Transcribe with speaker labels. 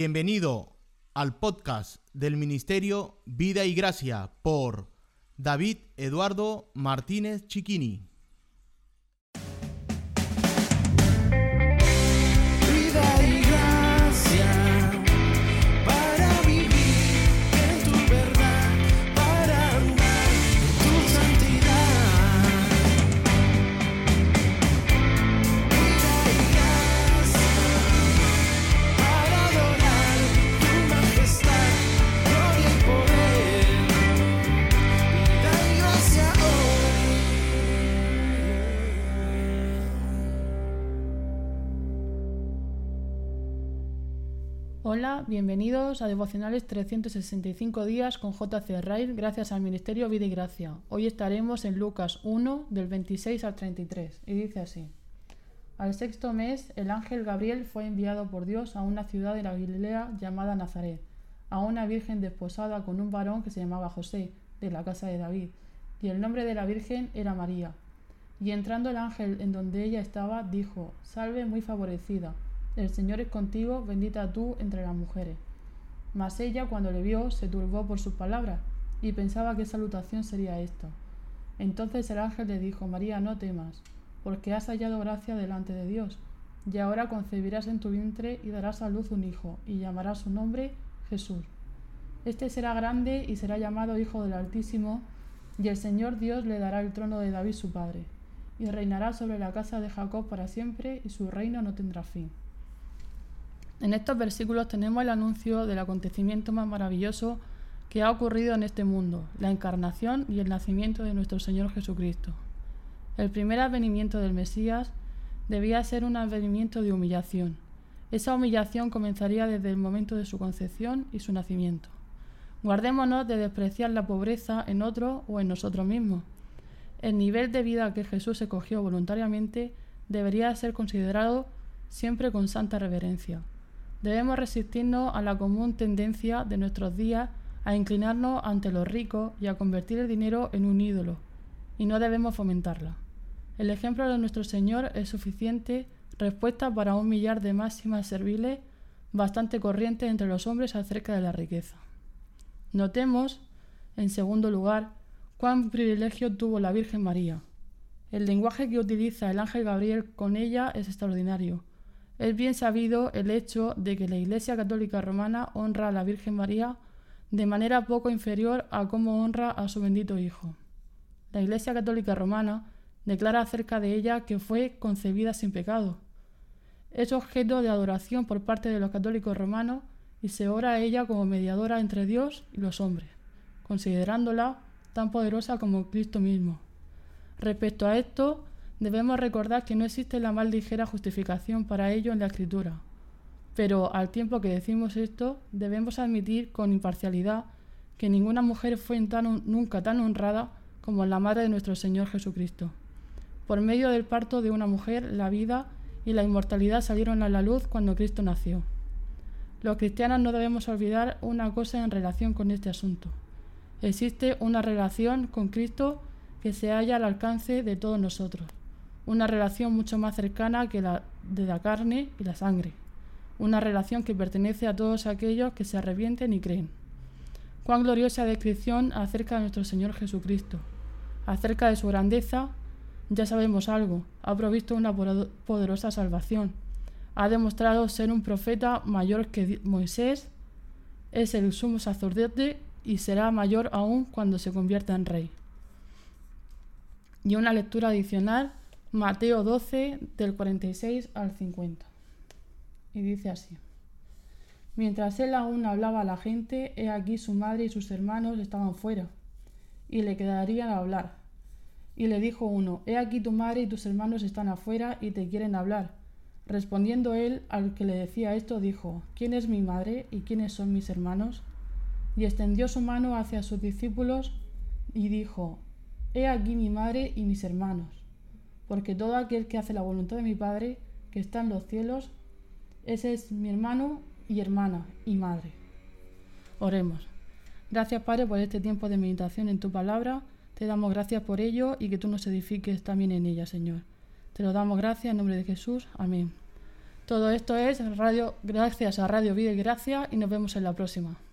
Speaker 1: Bienvenido al podcast del Ministerio Vida y Gracia por David Eduardo Martínez Chiquini.
Speaker 2: Hola, bienvenidos a Devocionales 365 días con JC Rail, gracias al Ministerio Vida y Gracia. Hoy estaremos en Lucas 1, del 26 al 33, y dice así. Al sexto mes, el ángel Gabriel fue enviado por Dios a una ciudad de la Galilea llamada Nazaret, a una virgen desposada con un varón que se llamaba José, de la casa de David, y el nombre de la virgen era María. Y entrando el ángel en donde ella estaba, dijo, Salve muy favorecida, el Señor es contigo, bendita tú entre las mujeres. Mas ella, cuando le vio, se turbó por sus palabras, y pensaba qué salutación sería esta. Entonces el ángel le dijo, María, no temas, porque has hallado gracia delante de Dios, y ahora concebirás en tu vientre y darás a luz un hijo, y llamarás su nombre Jesús. Este será grande y será llamado Hijo del Altísimo, y el Señor Dios le dará el trono de David su padre, y reinará sobre la casa de Jacob para siempre, y su reino no tendrá fin. En estos versículos tenemos el anuncio del acontecimiento más maravilloso que ha ocurrido en este mundo, la encarnación y el nacimiento de nuestro Señor Jesucristo. El primer advenimiento del Mesías debía ser un advenimiento de humillación. Esa humillación comenzaría desde el momento de su concepción y su nacimiento. Guardémonos de despreciar la pobreza en otro o en nosotros mismos. El nivel de vida que Jesús escogió voluntariamente debería ser considerado siempre con santa reverencia. Debemos resistirnos a la común tendencia de nuestros días a inclinarnos ante los ricos y a convertir el dinero en un ídolo, y no debemos fomentarla. El ejemplo de nuestro Señor es suficiente respuesta para un millar de máximas serviles bastante corrientes entre los hombres acerca de la riqueza. Notemos, en segundo lugar, cuán privilegio tuvo la Virgen María. El lenguaje que utiliza el ángel Gabriel con ella es extraordinario. Es bien sabido el hecho de que la Iglesia Católica Romana honra a la Virgen María de manera poco inferior a cómo honra a su bendito Hijo. La Iglesia Católica Romana declara acerca de ella que fue concebida sin pecado. Es objeto de adoración por parte de los católicos romanos y se ora a ella como mediadora entre Dios y los hombres, considerándola tan poderosa como Cristo mismo. Respecto a esto, debemos recordar que no existe la más ligera justificación para ello en la Escritura. Pero al tiempo que decimos esto, debemos admitir con imparcialidad que ninguna mujer fue nunca tan honrada como la madre de nuestro Señor Jesucristo. Por medio del parto de una mujer, la vida y la inmortalidad salieron a la luz cuando Cristo nació. Los cristianos no debemos olvidar una cosa en relación con este asunto. Existe una relación con Cristo que se halla al alcance de todos nosotros, una relación mucho más cercana que la de la carne y la sangre, una relación que pertenece a todos aquellos que se arrepienten y creen. Cuán gloriosa descripción acerca de nuestro Señor Jesucristo, acerca de su grandeza, ya sabemos algo, ha provisto una poderosa salvación, ha demostrado ser un profeta mayor que Moisés, es el sumo sacerdote y será mayor aún cuando se convierta en rey. Y una lectura adicional, Mateo 12, del 46 al 50. Y dice así. Mientras él aún hablaba a la gente, he aquí su madre y sus hermanos estaban fuera, y le quedarían a hablar. Y le dijo uno, He aquí tu madre y tus hermanos están afuera y te quieren hablar. Respondiendo él al que le decía esto, dijo, ¿quién es mi madre y quiénes son mis hermanos? Y extendió su mano hacia sus discípulos y dijo, He aquí mi madre y mis hermanos, porque todo aquel que hace la voluntad de mi Padre, que está en los cielos, ese es mi hermano y hermana y madre. Oremos. Gracias, Padre, por este tiempo de meditación en tu palabra. Te damos gracias por ello y que tú nos edifiques también en ella, Señor. Te lo damos gracias en nombre de Jesús. Amén. Todo esto es radio, gracias a Radio Vida y Gracia y nos vemos en la próxima.